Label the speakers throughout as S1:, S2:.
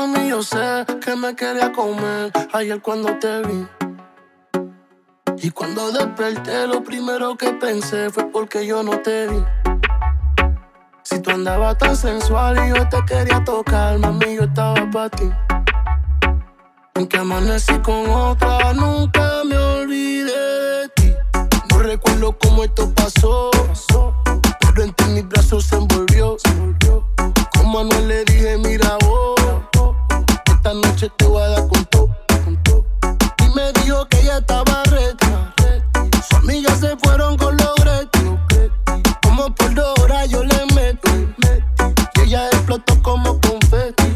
S1: Mami, yo sé que me quería comer ayer cuando te vi. Y cuando desperté, lo primero que pensé fue porque yo no te vi. Si tú andabas tan sensual y yo te quería tocar, mami, yo estaba para ti. Aunque amanecí con otra, nunca me olvidé de ti. No recuerdo cómo esto pasó, pero entre mis brazos se envolvió. Como Manuel le dije, esta noche te voy a dar con todo. Y me dijo que ella estaba reta. Sus amigas se fueron con los gretis. Como por dos horas yo le meto. Y ella explotó como confeti.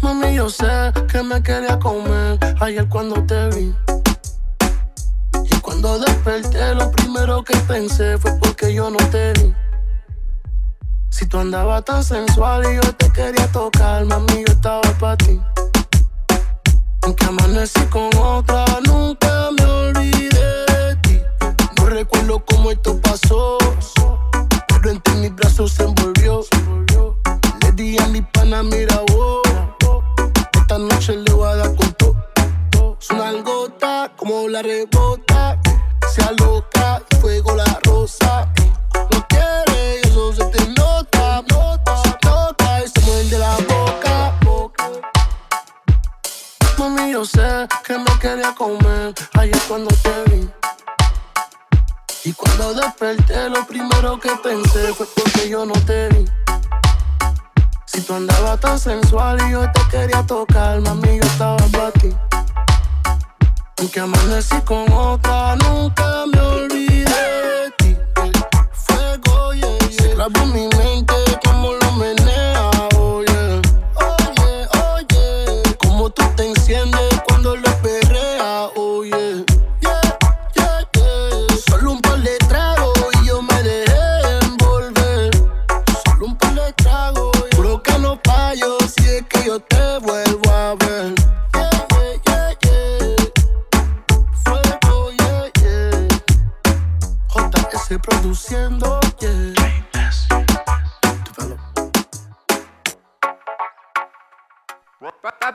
S1: Mami, yo sé que me quería comer ayer cuando te vi. Y cuando desperté, lo primero que pensé fue porque yo no te vi. Si tú andabas tan sensual y yo te quería tocar, mami, yo estaba para ti. Aunque amanecí con otra, nunca me olvidé de ti. No recuerdo cómo esto pasó, pero entre mis brazos se envolvió. Le di a mi pana, mira vos, esta noche le voy a dar con todo. Su gota como la rebota, se aloca, fuego la rosa. Yo sé que me quería comer ayer cuando te vi. Y cuando desperté, lo primero que pensé fue porque yo no te vi. Si tú andabas tan sensual y yo te quería tocar, mami, yo estaba para ti. Aunque amanecí con otra, nunca me olvidé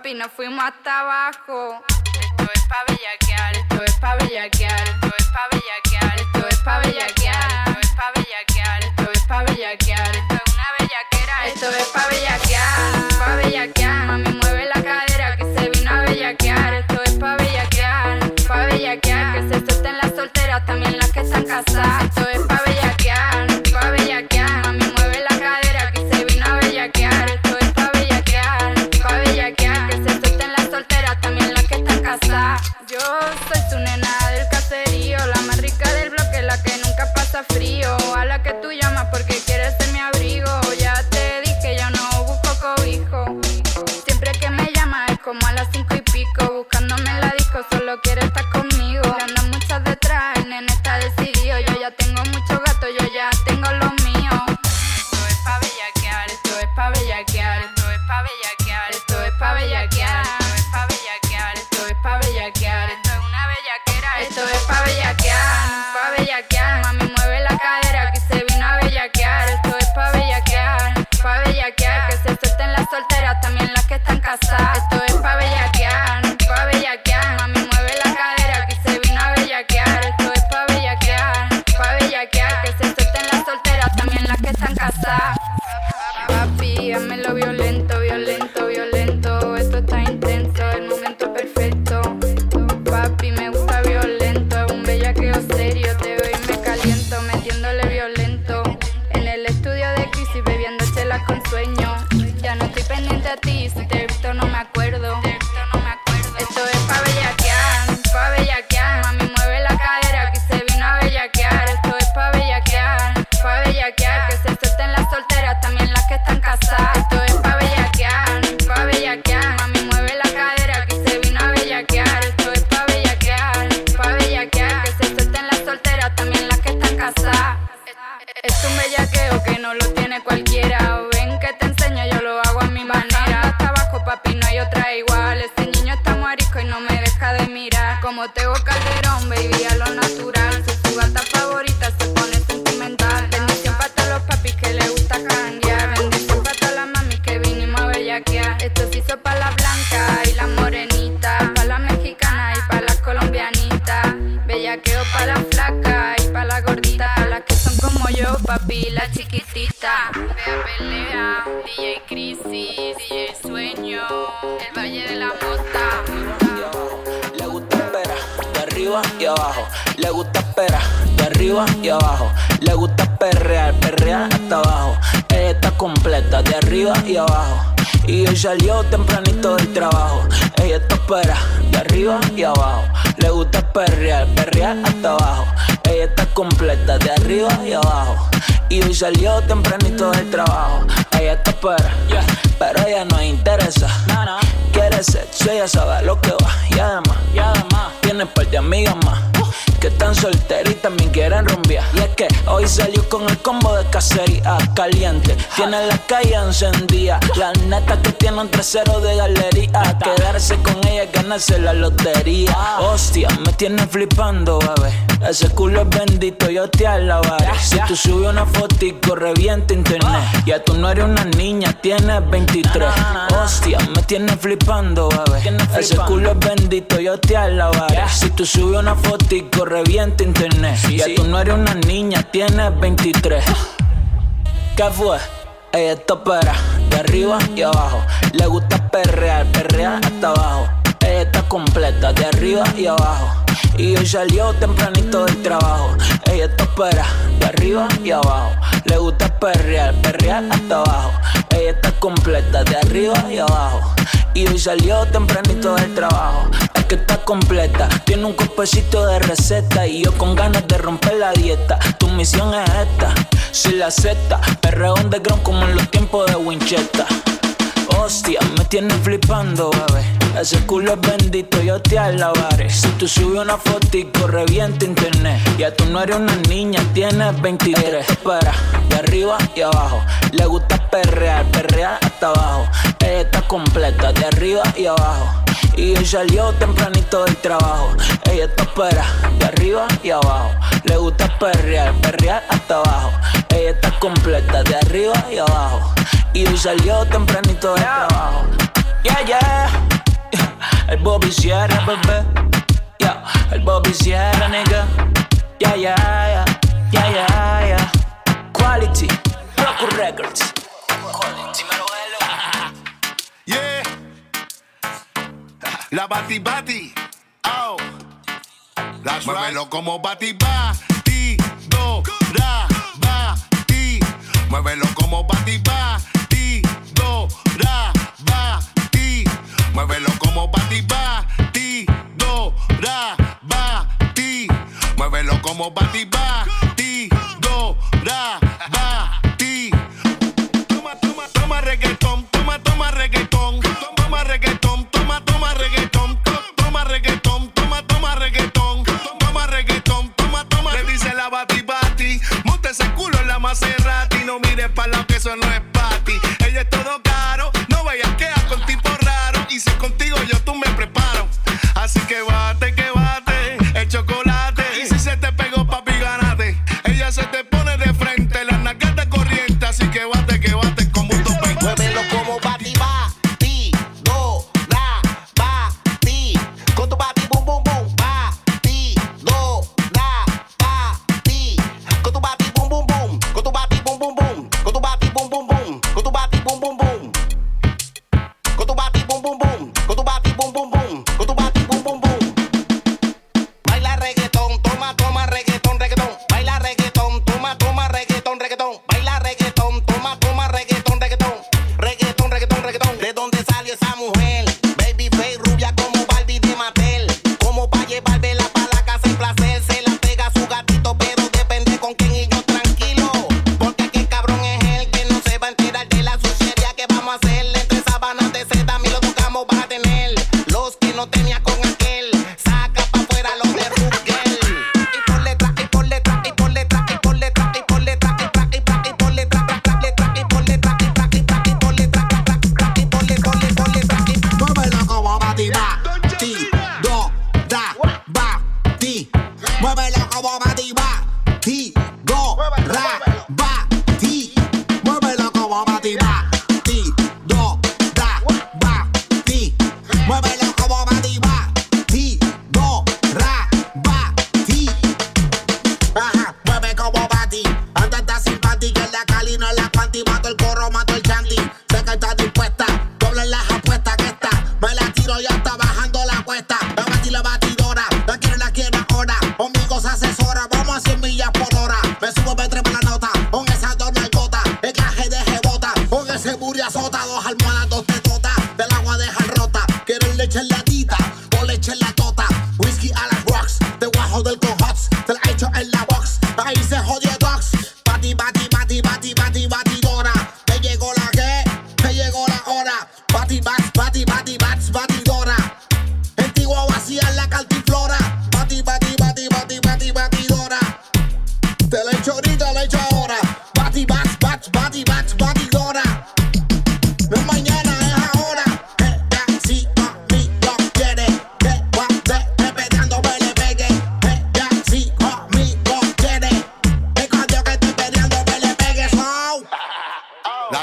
S2: Papi, nos fuimos hasta abajo. Esto es pa' bellaquear, esto es pa' bellaquear, esto es pa' bellaquear, esto es pa' bellaquear, de
S3: arriba y abajo. Le gusta perrear, perrear hasta abajo. Ella está completa de arriba y abajo. Y hoy salió tempranito del trabajo. Ella está espera, pero ella no interesa. Quiere sexo, ella sabe lo que va. Y además, y además tiene par de amigas más que están solteras y también quieren rumbear. Y es que hoy salió con el combo de cacería caliente. Tiene la calle encendida. La neta que tiene un trasero de galería. Quedarse con ella es ganarse la lotería. Hostia, me tiene flipando, bebé. Ese culo es bendito, yo te alabaré. Si tú subes una fotico, revienta internet. Ya tú no eres una niña, tienes 23. Hostia, me tiene flipando, bebé. Ese culo es bendito, yo te alabaré. Si tú subes una fotico, revienta internet. Ya tú no eres una niña, tienes 23. ¿Qué fue? Ella está para de arriba y abajo. Le gusta perrear, perrear hasta abajo. Ella está completa de arriba y abajo. Y hoy salió tempranito del trabajo. Ella está para de arriba y abajo. Le gusta perrear, perrear hasta abajo. Ella está completa de arriba y abajo. Y hoy salió tempranito del trabajo. Es que está completa, tiene un copecito de receta. Y yo con ganas de romper la dieta. Tu misión es esta, si la acepta. Perreo underground como en los tiempos de Winchester. Hostia, me tiene flipando, bebé. Ese culo es bendito, yo te alabaré. Si tú subes una fotico, revienta internet. Ya tú no eres una niña, tienes 23. Para, de arriba y abajo. Le gusta perrear, perrear hasta abajo. Ella está completa, de arriba y abajo. Y hoy salió tempranito del trabajo. Ella está para, de arriba y abajo. Le gusta perrear, perrear hasta abajo. Ella está completa, de arriba y abajo. Y hoy salió tempranito del trabajo. Yeah, yeah. El Bobby Sierra, bebé. Yeah. El Bobby Sierra, nigga. Yeah, yeah, yeah. Yeah, yeah, yeah. Quality. Rocco Records.
S4: La bati bati. Oh. Muévelo como bati bati. Do, ra, bati. Muévelo como bati bati. Do, ra, bati. Muévelo como bati bati. Do, ra, bati. Muévelo como bati bati. Do, ra, bati. Para lado que eso no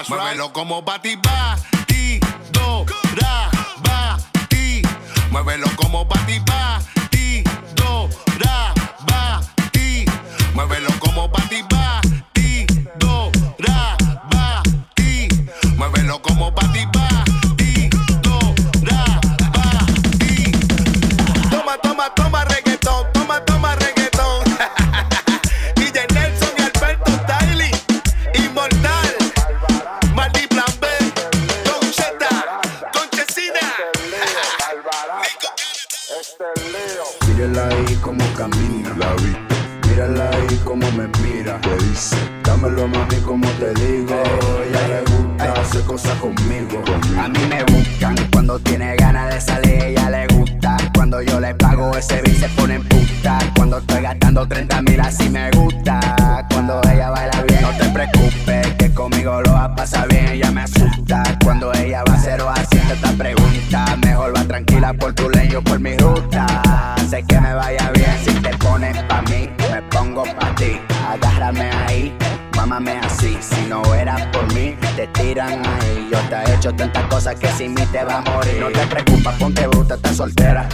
S4: That's Muévelo como bati bati do ra bati. Muévelo como bati bati do ra bati. Muévelo como bati
S5: sin mí te va a morir. No te preocupes, ponte bruta, estás soltera.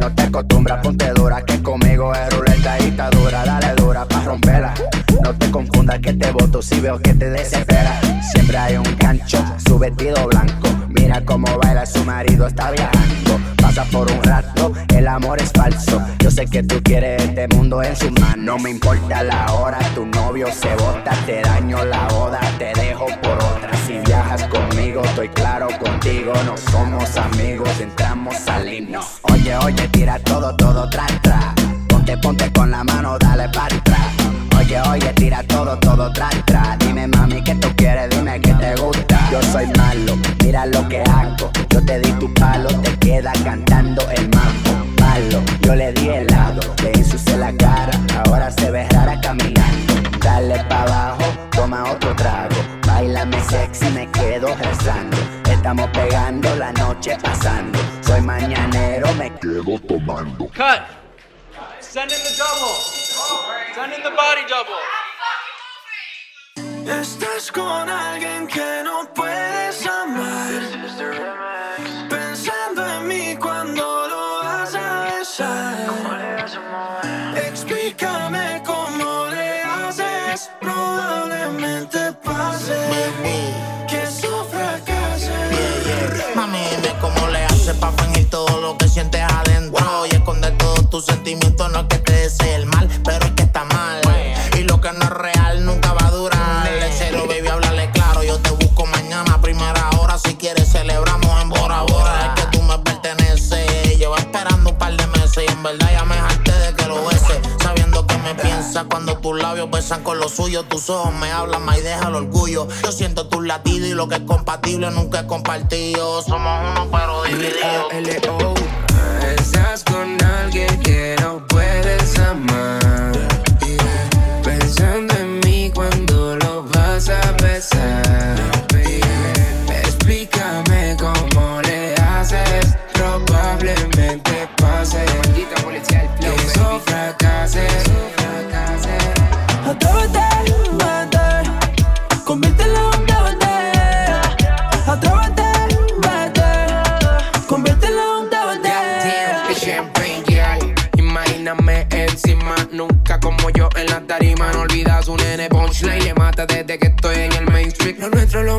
S5: No te acostumbras, ponte dura, que conmigo es ruleta y está dura. Dale dura pa' romperla. No te confundas que te voto si veo que te desespera. Siempre hay un gancho, su vestido blanco. Mira cómo baila, su marido está viajando. Pasa por un rato, el amor es falso. Yo sé que tú quieres este mundo en su mano. No me importa la hora, tu novio se bota. Te daño la boda, te dejo por otra. Si viajas conmigo, estoy claro contigo. No somos amigos, entramos, salimos. Oye, oye, tira todo, todo, tra, tra. Ponte, ponte con la mano, dale para atrás. Oye, oye, tira todo, todo, tra, tra. Dime, mami, que tú quieres, dime que te gusta. Yo soy malo, mira lo que hago. Yo te di tu palo, te queda cantando el mambo. Malo, yo le di helado, le ensucié la cara, ahora se ve rara caminando. Dale pa' abajo, toma otro trago. Bailame sexy, me quedo rezando. Estamos pegando la noche pasando. Soy mañanero, me quedo tomando.
S6: Cut. Send in the double. Send in the body double.
S7: Estás con alguien que no puedes
S8: besan con los suyos Tus ojos me hablan más y deja el orgullo. Yo siento tus latidos y lo que es compatible nunca es compartido. Somos uno pero divididos
S7: L.O. Estás con alguien que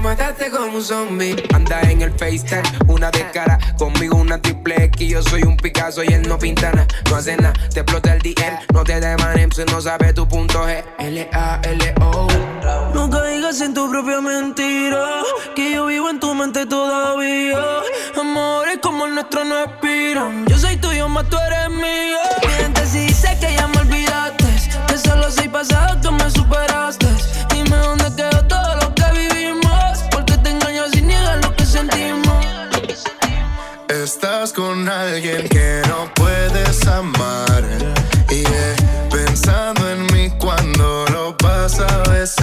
S7: mataste como un zombie. Anda en el FaceTime, una de cara. Conmigo una triple X. Yo soy un Picasso y él no pinta nada. No hace nada, te explota el DM. No te demanen si no sabe tu punto G. L-A-L-O.
S9: No caigas en tu propia mentira. Que yo vivo en tu mente todavía. Amores como el nuestro no expiran. Yo soy tuyo, más tú eres mío. Miente si dice que ya me olvidaste. Que solo soy pasado, tú me superaste.
S4: Estás con alguien que no puedes amar. Y eh, pensando en mí cuando lo vas a besar.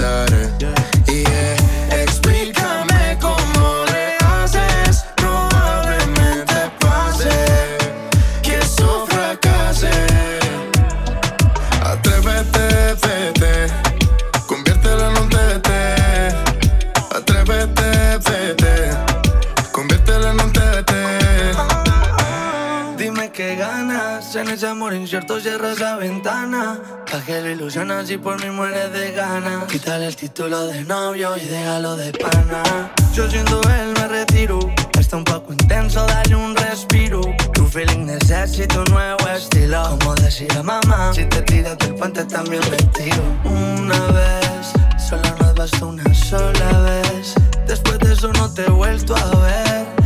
S9: Incierto cierra esa ventana. Pa' que lo ilusionas y por mí mueres de ganas. Quítale el título de novio y déjalo de pana. Yo siendo él me retiro. Está un poco intenso, dale un respiro. Tu feeling necesito un nuevo estilo. Como decía mamá, si te tiras del puente también me tiro. Una vez, solo nos basta una sola vez. Después de eso no te he vuelto a ver.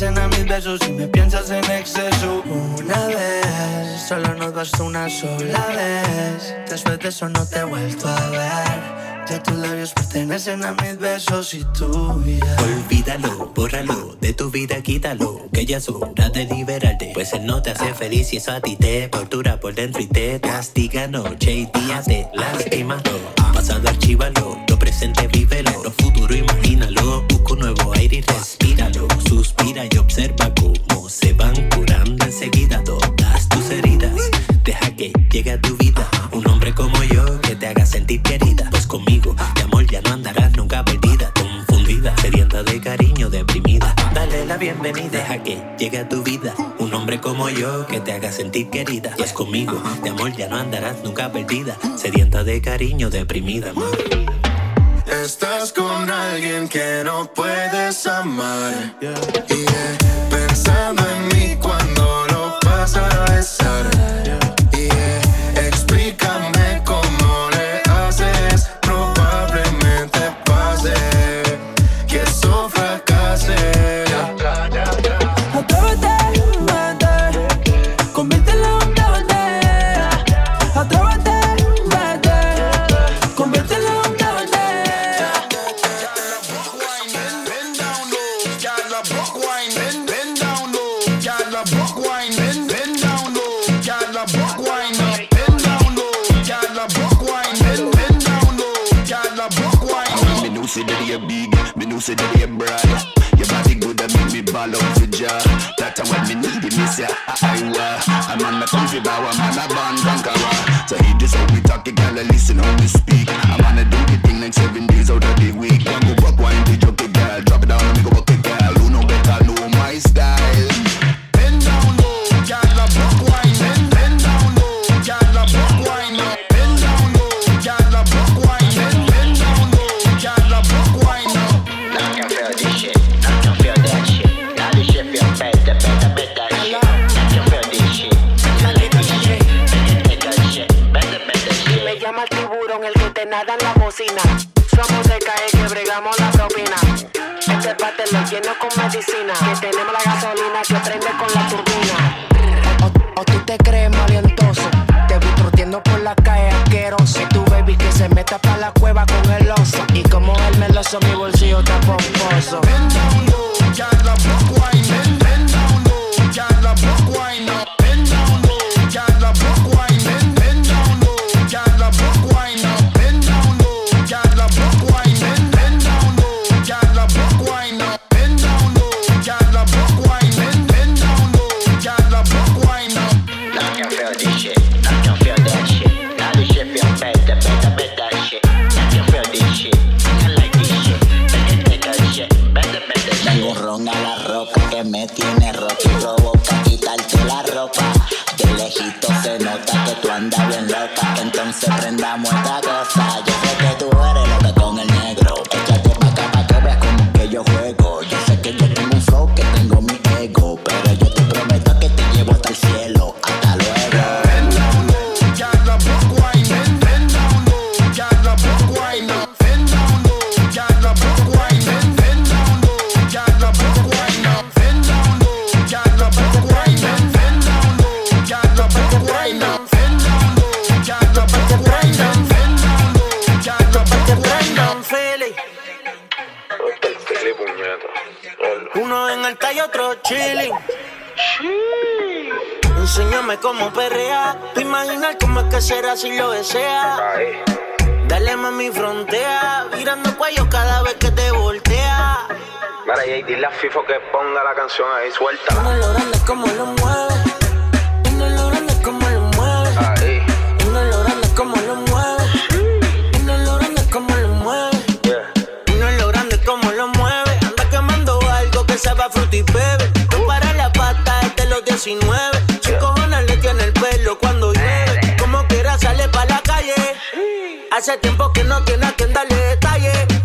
S9: A mis besos y me piensas en exceso. Una vez, solo nos basta una sola vez. Después de eso no te he vuelto a ver. Ya tus labios pertenecen a mis besos y tú ya.
S10: Olvídalo, bórralo, de tu vida quítalo, que ya es hora de liberarte. Pues él no te hace feliz y eso a ti te tortura por dentro y te castiga noche y día, te lastima. Lo pasado archívalo, lo presente vívelo, lo futuro imagínalo. Respíralo. Suspira y observa cómo se van curando enseguida todas tus heridas. Deja que llegue a tu vida un hombre como yo que te haga sentir querida. Pues conmigo, de amor ya no andarás nunca perdida, confundida, sedienta de cariño, deprimida. Dale la bienvenida, deja que llegue a tu vida un hombre como yo que te haga sentir querida. Pues conmigo, de amor ya no andarás nunca perdida, sedienta de cariño, deprimida.
S4: Estás con alguien que no puedes amar. Y eh, pensando en mí cuando lo vas a besar.
S11: Know say that you broad. Your body good and make me ball out the jaw. That's what me need, me say I wa. I'm on the comfy bow, I'm on a band conqueror. So hear this how we talk, you gotta listen how we speak. I'm on a do the thing like seven days out of the week. One go up, one
S12: lo lleno con medicina. Que tenemos la gasolina que prende con la turbina. O, tú te crees malientoso. Te vi troteando por la calle asqueroso. Y tu baby que se meta pa' la cueva con el oso. Y como el meloso, mi bolsillo está pomposo.
S13: Dale mami frontea, virando cuello cada vez que te voltea.
S14: Mira, y dile a FIFO que ponga la canción ahí suelta.
S13: No lo grande como lo mueve. Y no lo grande como lo mueve.
S14: Ahí.
S13: Y no lo grande como lo mueve. Y no lo grande como lo mueve. Y no lo grande como lo mueve. Anda quemando algo que se va a fruti bebe. No para la pata es de los 19. Hace tiempo que no tiene a quien darle detalle.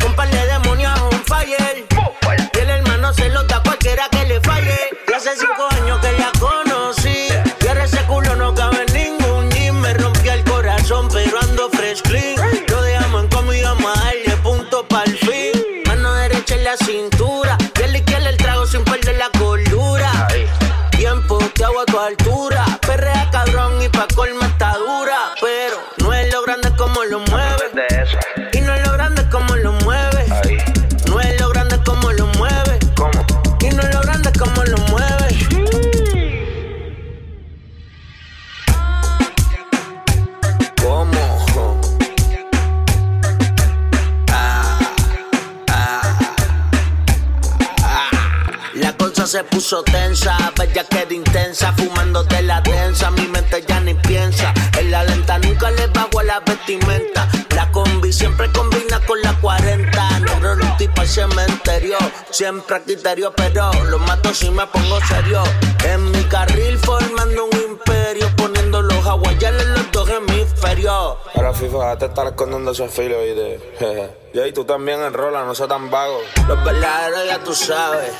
S13: Puso tensa, bella queda intensa, fumando de la densa, mi mente ya ni piensa. En la lenta nunca le bajo a la vestimenta. La combi siempre combina con la 40. Negro no tipo al cementerio, siempre a criterio, pero lo mato si me pongo serio. En mi carril formando un imperio, poniendo los hawaianos en los dos hemisferios.
S14: Ahora FIFO, déjate estar escondiendo esos filos, ¿oíste? y ahí tú también enrola, no seas tan vago.
S13: Los verdaderos ya tú sabes.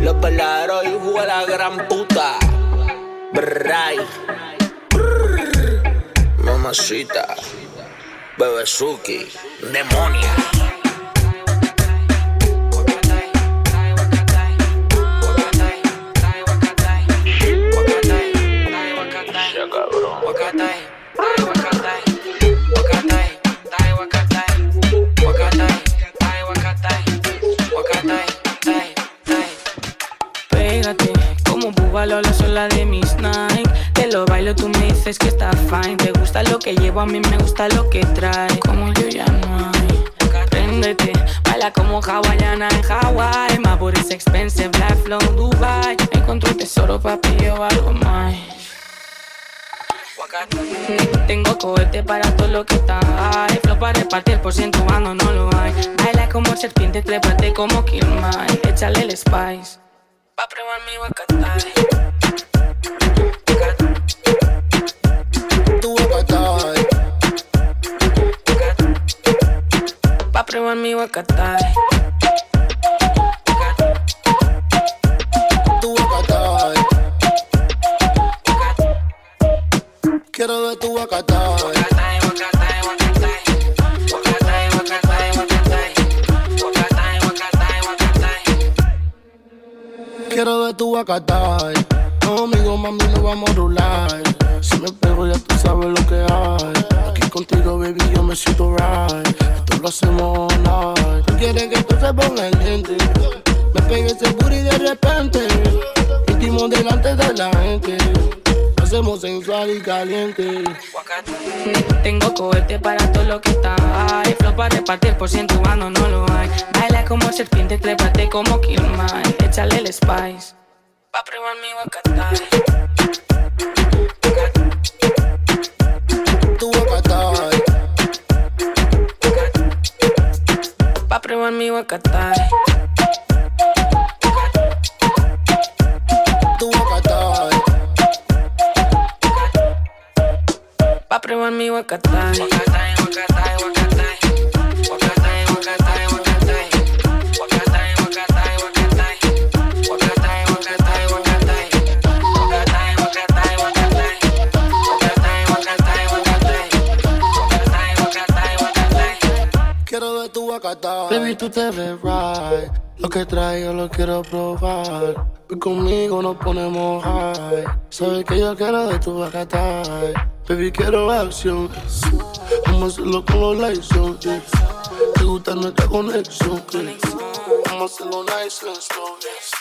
S13: Los verdaderos hijos de la gran puta. Bray. Mamacita. Bebezuki. Demonia.
S15: Como búbalo la sola de mis Nike. Te lo bailo, tú me dices que está fine. Te gusta lo que llevo, a mí me gusta lo que trae. Como yo ya no hay. Préndete, baila como hawaiana en Hawaii. My body's expensive, life flow Dubai. Encontré un tesoro, papi, yo algo más. Tengo cohete para todo lo que está high Flow para repartir por ciento cuando no lo hay Baila como serpiente, trépate como Kill Mike Échale el spice Pa' probar mi guacatay
S1: Tu guacatay.
S15: Pa' probar mi guacatay Repartir por ciento cuando no lo hay. Baila como serpiente, trépate como Kill Mike Échale el spice. Pa' probar mi guacatay.
S1: Tu guacatay.
S15: Pa' probar mi guacatay.
S1: Tu guacatay.
S15: Pa' probar mi guacatay
S1: te ves right. Lo que traigo lo quiero probar. Y conmigo nos ponemos high. Sabes que yo quiero de tu guacatay. Baby, quiero acción. Vamos a hacerlo con los lights. on. Te gusta nuestra conexión. Vamos a hacerlo nice and slow, yes.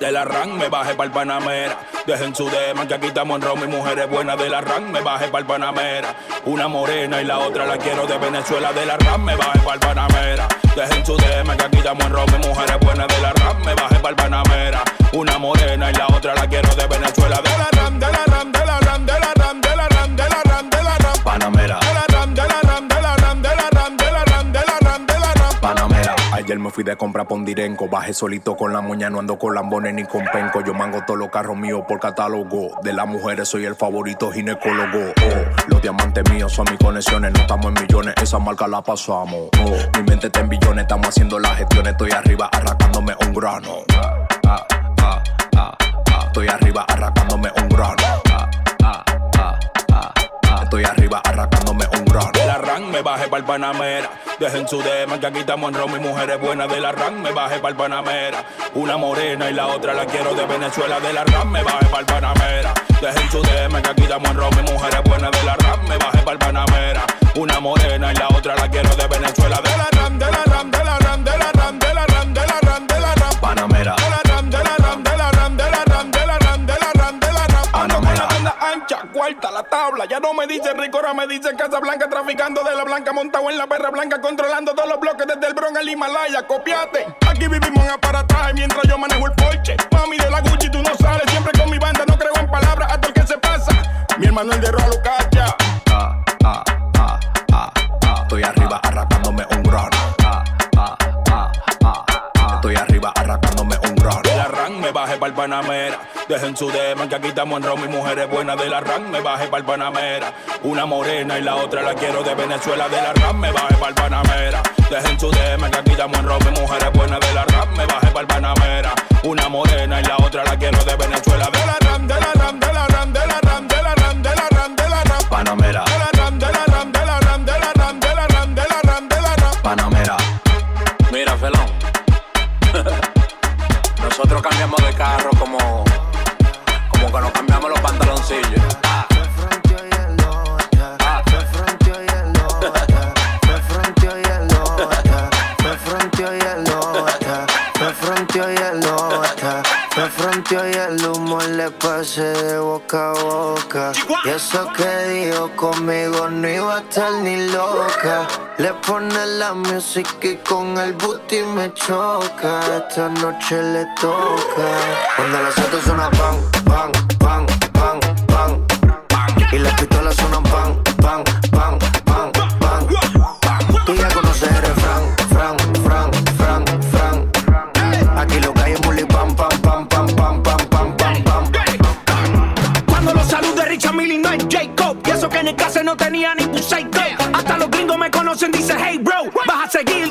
S16: De la RAN me bajé pa'l Panamera. Dejen su dema que aquí estamos en Roma y mujeres buenas. De la RAN me bajé pa'l Panamera. Una morena y la otra la quiero de Venezuela. De la RAN me bajé pa'l Panamera. Dejen su dema que aquí estamos en Roma y mujeres buenas. De la RAN me bajé pa'l Panamera. Una morena y la otra la quiero de Venezuela. De la RAN, de la RAN, de la RAN, de la RAN, de la RAN, de la RAN, de la RAN.
S10: Panamera. Ayer me fui de compra pondirenco. Bajé solito con la moña, no ando con lambones ni con penco. Yo mango todos los carros míos por catálogo. De las mujeres soy el favorito ginecólogo. Oh, los diamantes míos son mis conexiones. No estamos en millones, esa marca la pasamos. Oh, mi mente está en billones, estamos haciendo las gestiones. Estoy arriba arrancándome un grano. Ah, ah, ah. Estoy arriba arrancándome un grano. Estoy arriba arrancándome un grano.
S16: De la RAN me bajé pa'l Panamera. Dejen su dema que aquí estamos en Roma y mujeres buenas. De la RAN me bajé pa'l Panamera. Una morena y la otra la quiero de Venezuela. De la RAN me bajé pa'l Panamera. Dejen su dema que aquí estamos en Roma y mujeres buenas. De la RAN me bajé pa'l Panamera. Una morena y la otra la quiero de Venezuela. De la RAN, de la RAN, de la RAN, de la RAN, de la RAN, de la RAN, de la RAN.
S10: Panamera.
S16: La tabla. Ya no me dicen rico, ahora me dicen Casa Blanca, traficando de la blanca, montado en la perra blanca, controlando todos los bloques desde el Bronx al Himalaya. Copiate. Aquí vivimos en aparataje mientras yo manejo el Porsche. Mami de la Gucci, tú no sales, siempre con mi banda, no creo en palabras, hasta el que se pasa. Mi hermano el de Roa Lucacha.
S10: Ah. Estoy arriba arrancándome un ah. Estoy arriba arrancándome un grano.
S16: Bajé pa'l Panamera. Dejen su dema que aquí estamos en Roma y mujeres buenas. De la RAN me bajé pa'l Panamera. Una morena y la otra la quiero de Venezuela. De la RAN me bajé pa'l Panamera. Dejen su dema que aquí estamos en Roma y mujeres buenas. De la RAN me bajé pa'l Panamera. Una morena y la otra la quiero de Venezuela. De la RAN,
S17: eso que dijo conmigo no iba a estar ni loca. Le pone la música y con el booty me choca. Esta noche le toca. Cuando las autos pan, pan, pan, pan, pan, pan. Y las pistolas suenan pan, pan, pan,
S18: dice hey bro. Vas a seguir,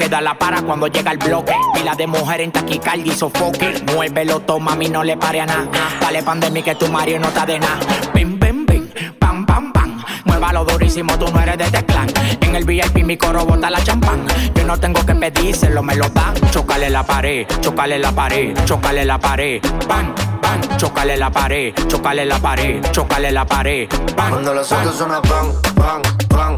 S18: es la para cuando llega el bloque. Pila de mujer en taquicardia y sofoque. Muévelo, toma, mí no le pare a nada. Dale pandemia que tu Mario no está de nada. Ven, ven, ven, pam, pam, pam. Mueve
S19: lo durísimo, tú no eres de este clan. En el VIP mi coro bota la champán. Yo no tengo que pedírselo, me lo dan. Chocale la pared, chocale la pared, chocale la pared. Pan, pan, chocale la pared, chocale la pared, chocale la pared. Pan,
S17: Cuando los autos suenan pan, pan, pan,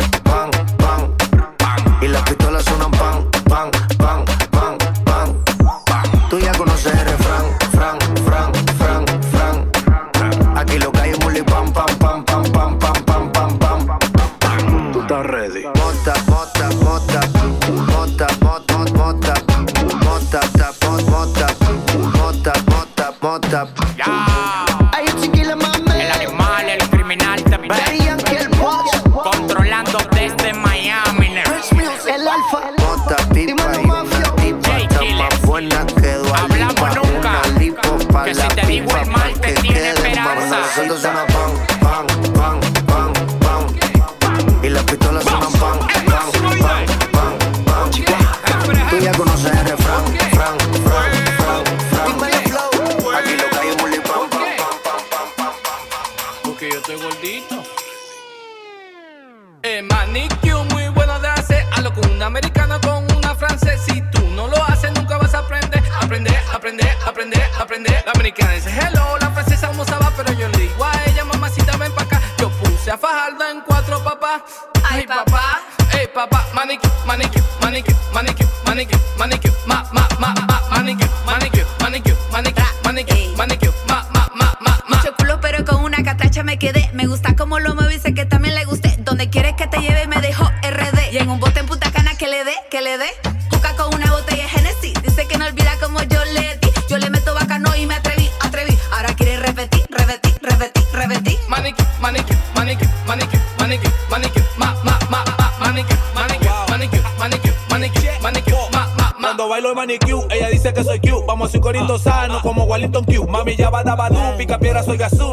S20: gusta como lo mueve y sé que también le gusté. Donde quieres que te lleve, me dejó RD. Y en un bote en Punta Cana que le dé, que le dé. Juca con una botella de Genesis. Dice que no olvida como yo le di. Yo le meto bacano y me atreví, atreví. Ahora quiere repetir, repetir, repetir, repetir.
S21: Manicure, manicure, manicure, manicure, manicure, manicure, ma, ma, ma, ma, manicure, manicure, manicure, manicure, manicure, manicure, ma, ma, ma.
S22: Cuando bailo el manicure, ella dice que soy cute. Vamos a ir corriendo sano como Wellington Q. Mami, ya va dabadú, pica piedra, soy gasú.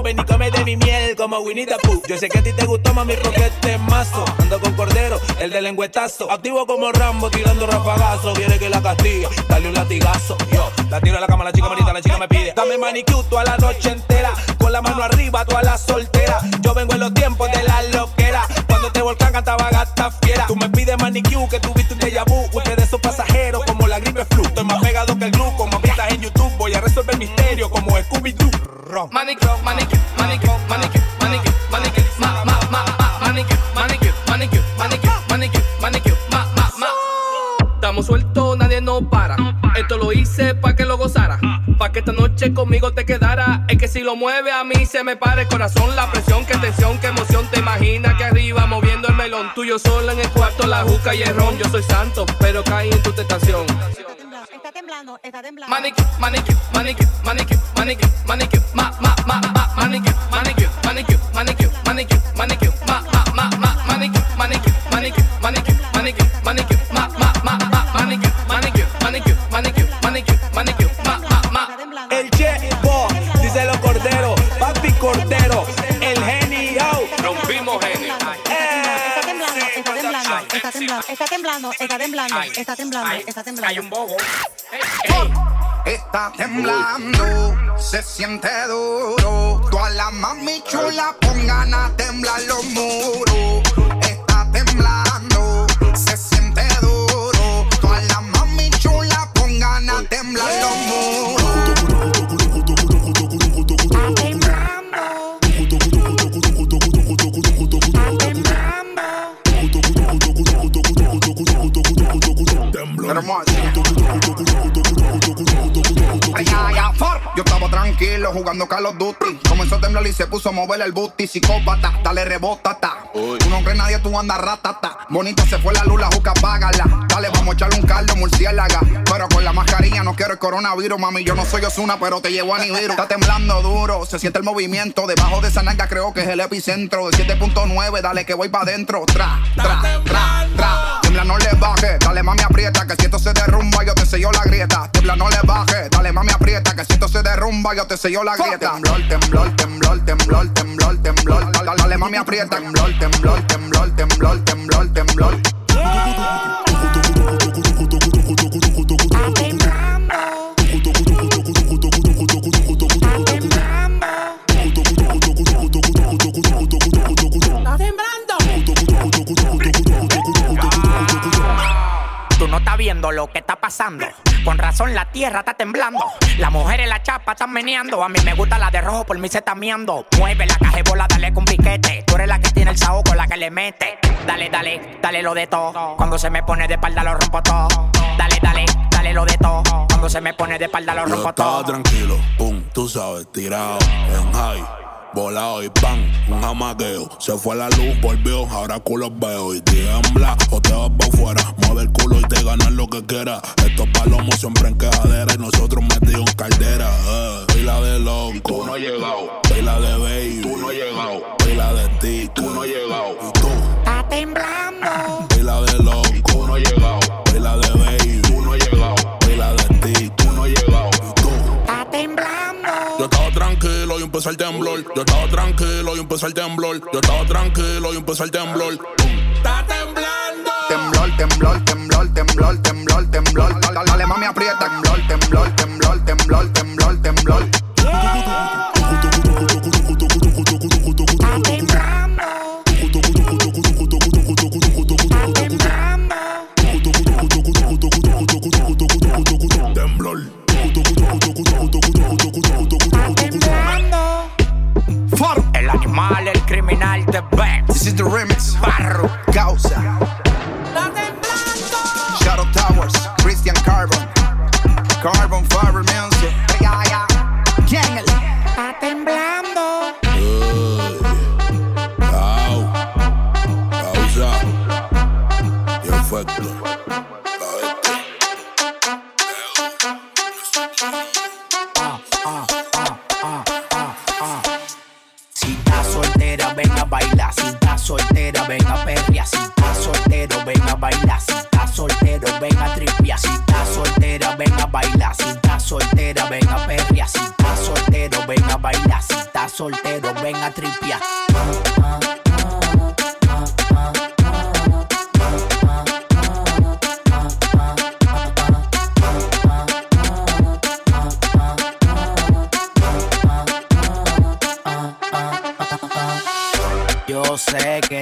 S22: Como Pooh. Yo sé que a ti te gustó, mami, porque este es mazo. Ando con cordero, el de lengüetazo. Activo como Rambo, tirando rafagazo. Quiere que la castigue, dale un latigazo. Yo, la tiro a la cama, la chica bonita, la chica me pide. Dame manicure toda la noche entera. Con la mano arriba, toda la soltera. Yo vengo en los tiempos de la loquera. Cuando te volcán cantaba gata fiera. Tú me pides manicure, que tuviste un déjà vu. Ustedes son pasajeros como la gripe flu. Estoy más pegado que el grupo, como vistas en YouTube. Voy a resolver el misterio como Scooby-Doo.
S21: Manicure, manicure, noche conmigo te quedara. Es que si lo mueve a mí se me para el corazón. La presión, que tensión, que emoción. Te imaginas que arriba moviendo el melón. Tuyo solo en el cuarto, la juca y el ron. Yo soy santo, pero caí en tu tentación.
S20: Está temblando, está temblando.
S21: Manicure, manicure, manicure, manicure, manicure, manicure, ma, ma, ma, ma, manicure, manicure, manicure, manicure, manicure, manicure, ma, ma, ma, ma,
S20: está temblando, está temblando, está temblando, está temblando, está temblando.
S19: Hay un bobo.
S23: Está temblando, se siente duro. Todas las mami chula pongan a temblar los muros. Está temblando, jugando Call of Duty. Comenzó a temblar y se puso a mover el booty. Psicópata, dale rebota, ta. Tú no crees nadie, tú andas ratata. Bonita se fue la luz, la juca, págala. Dale, vamos a echarle un caldo, murciélaga. Pero con la mascarilla no quiero el coronavirus, mami. Yo no soy Osuna, pero te llevo a Nibiru. Está temblando duro, se siente el movimiento. Debajo de esa nalga creo que es el epicentro. De 7.9, dale que voy pa' adentro. Tra, tra, tra, tra. Tiembla, no le baje. Dale, mami, aprieta. Que si esto se derrumba, yo te sello la grieta. Tiembla, no le baje. Dale, mami, aprieta. Que si esto tumba, yo te sello la grieta. Temblor, temblor, temblor, temblor, temblor, temblor. Dale, dale mami, aprieta. Temblor, temblor, temblor, temblor, temblor, temblor.
S24: Tú no estás
S25: viendo lo que está pasando. Con razón la tierra está temblando. Las mujeres la chapa están meneando. A mí me gusta la de rojo, por mí se está miando. Mueve la bola, dale con piquete. Tú eres la que tiene el saoco, la que le mete. Dale, dale, dale lo de todo. Cuando se me pone de espalda lo rompo todo. Dale, dale, dale lo de todo. Cuando se me pone de espalda lo rompo todo.
S26: tranquilo, pum, tú sabes, tirado en high volado y pan, un jamaqueo. Se fue la luz, volvió, ahora culos veo. Y tiembla o te vas pa' afuera. Mueve el culo y te ganas lo que quieras. Estos palomos siempre en quejadera y nosotros metidos en caldera. Eh. Pila de loco. Y
S27: tú no has llegado.
S26: Pila de baby.
S27: Tú no has llegado.
S26: Pila de ti.
S27: Tú no has llegado.
S26: Y tú.
S25: Está temblando.
S26: Empezó el temblor. Yo estaba tranquilo y empezó el temblor. Yo estaba tranquilo y empezó el temblor.
S27: Está temblando.
S11: Temblor, temblor, temblor, temblor, temblor, temblor. Dale, dale mami aprieta. Temblor, temblor,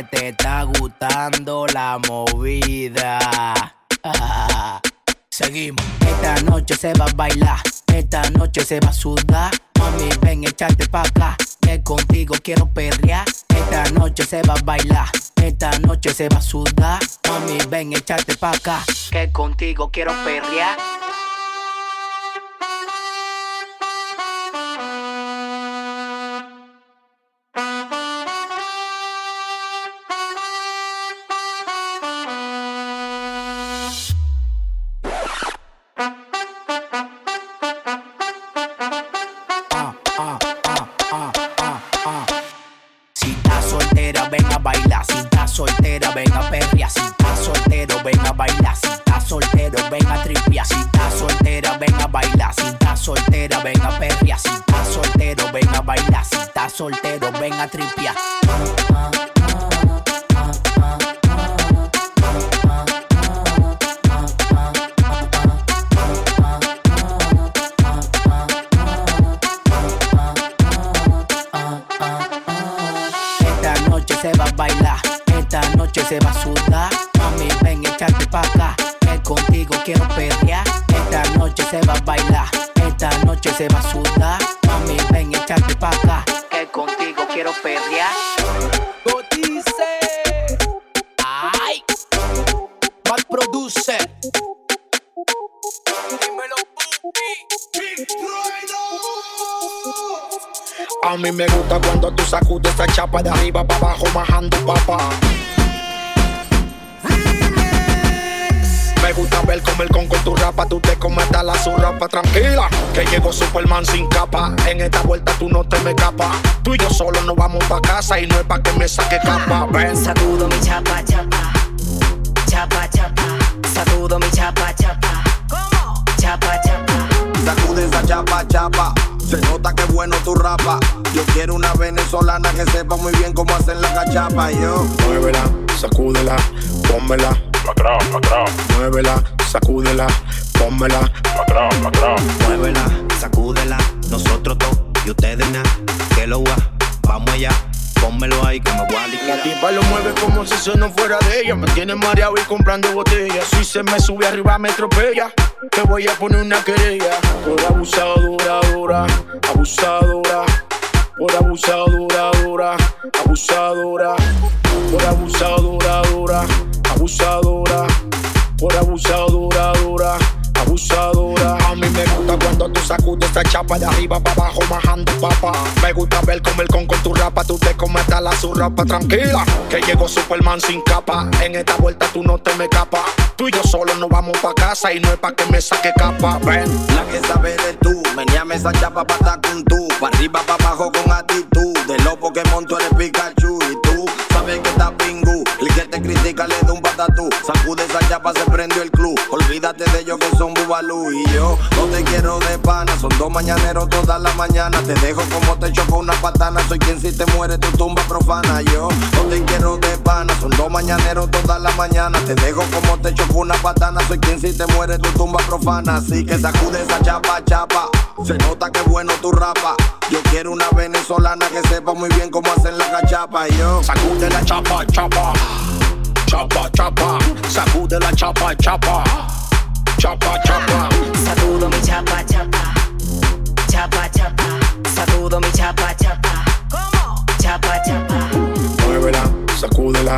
S25: te está gustando la movida. Seguimos. Esta noche se va a bailar. Esta noche se va a sudar. Mami, ven, echarte pa' acá. Que contigo quiero perrear. Esta noche se va a bailar. Esta noche se va a sudar. Mami, ven, echarte pa' acá. Que contigo quiero perrear. Bailar, esta noche se va a sudar. Mami, ven, echarte pa' acá, que contigo quiero perrear. Esta noche se va a bailar, esta noche se va a sudar. Mami, ven, echarte pa' acá, que contigo quiero perrear.
S11: A mí me gusta cuando tú sacudes esa chapa de arriba para abajo, majando papá. Me gusta ver cómo el con con tu rapa, tú te comes la surrapa tranquila. Que llegó Superman sin capa. En esta vuelta tú no te me escapas. Tú y yo solo nos vamos pa' casa y no es pa' que me saque capa. Ven,
S28: Sacudo mi chapa, chapa. Chapa, chapa. Sacudo mi chapa, chapa. ¿Cómo? Chapa, chapa.
S29: Sacude esa chapa, chapa. Se nota que bueno tu rapa. Yo quiero una venezolana que sepa muy bien cómo hacer la cachapa. Yo.
S11: Muévela, sacúdela, pónmela. Pa' atrás, pa' atrás. Muévela, sacúdela, pónmela. Pa' atrás, pa' atrás.
S10: Muévela, sacúdela, nosotros dos y ustedes nada. Que lo va, vamos allá, Pónmelo ahí que me voy a liquidar.
S18: La tipa lo mueve como si eso no fuera de ella. Me tiene mareado y comprando botellas. Si se me sube arriba me atropella. Te voy a poner una querella. Por abusadora, dura, abusadora. Por abusadora, dura, abusadora. Sacudes esa chapa de arriba para abajo, majando papa. Me gusta ver como el con con tu rapa, tú te comes la su rapa tranquila. Que llegó Superman sin capa. En esta vuelta tú no te me capas. Tú y yo solo nos vamos pa' casa y no es pa' que me saque capa. Ven.
S29: La que sabe de tú, meníame esa chapa pa' estar con tú. Pa' arriba, pa' abajo con actitud. De los Pokémon tú eres Pikachu y tú sabes que está pingu. El que te critica le da un patatú. Sacude esa chapa, se prendió el y yo no te quiero de pana. Son dos mañaneros todas las mañanas. Te dejo como te choco una patana. Soy quien si te muere tu tumba profana. Yo no te quiero de pana. Son dos mañaneros todas las mañanas. Te dejo como te choco una patana. Soy quien si te muere tu tumba profana. Así que sacude esa chapa, chapa. Se nota que bueno tu rapa. Yo quiero una venezolana que sepa muy bien cómo hacer la cachapa. Yo
S18: sacude la chapa, chapa. Chapa, chapa. Sacude la chapa, chapa. Chapa, chapa.
S28: Sacudo mi chapa, chapa. Chapa, chapa. Sacudo mi chapa, chapa. ¿Cómo? Chapa, chapa.
S18: Muévela, sacúdela,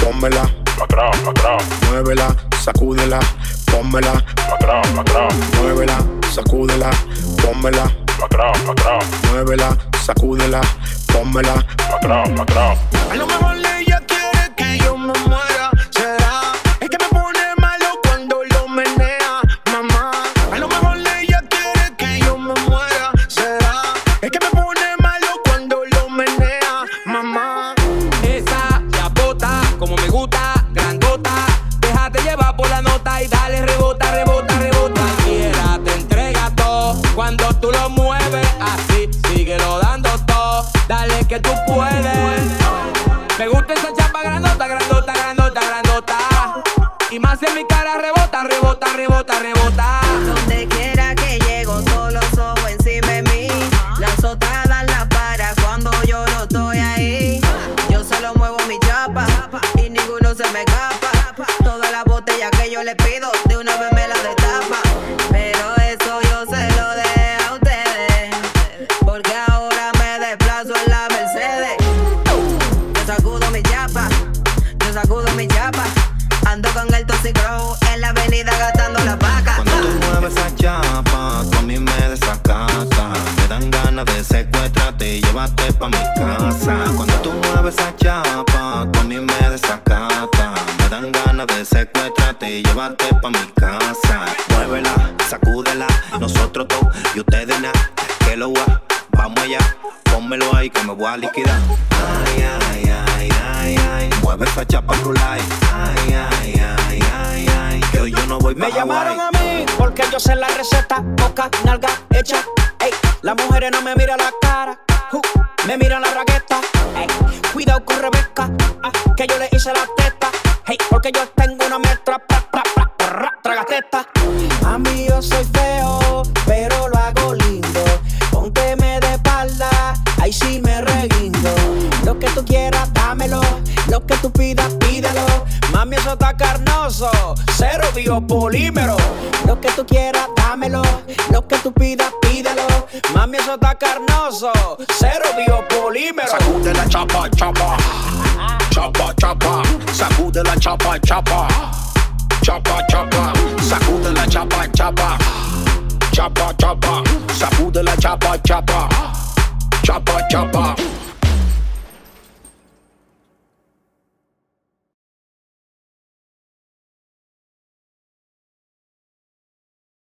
S18: pónmela.
S27: Pa' atrás, pa' atrás.
S18: Muévela, sacúdela, pónmela.
S27: Pa' atrás, pa' atrás.
S18: Muévela, sacúdela, pónmela.
S27: Pa' atrás, pa' atrás.
S18: Muévela, sacúdela, pónmela.
S27: Pa' atrás, pa' atrás.
S18: A lo mejor
S25: esa chapa,
S10: tú a mí me desacata. Me dan ganas de secuestrarte y llevarte pa' mi casa. Muévela, sacúdela, nosotros dos y ustedes nada. Que lo va, vamos allá. Pónmelo ahí que me voy a liquidar. Ay, ay, ay, ay, ay. Mueve esa chapa rulay. Ay, ay, ay, ay, ay. Hoy yo no voy
S18: Me llamaron a mí porque yo sé la receta. Boca, nalga, hecha. Ey, las mujeres no me miran la cara. uh, me miran la raqueta. Hice la Mami, eso está carnoso. Cero biopolímero. Lo que tú quieras, dámelo. Lo que tú pidas, pídelo. Mami, eso está carnoso. Cero biopolímero. Sacude la chapa, chapa. Chapa, chapa. Sacude la chapa, chapa. Chapa, chapa. Sacude la chapa, chapa. Chapa, chapa. Sacude la chapa, chapa. Chapa, chapa.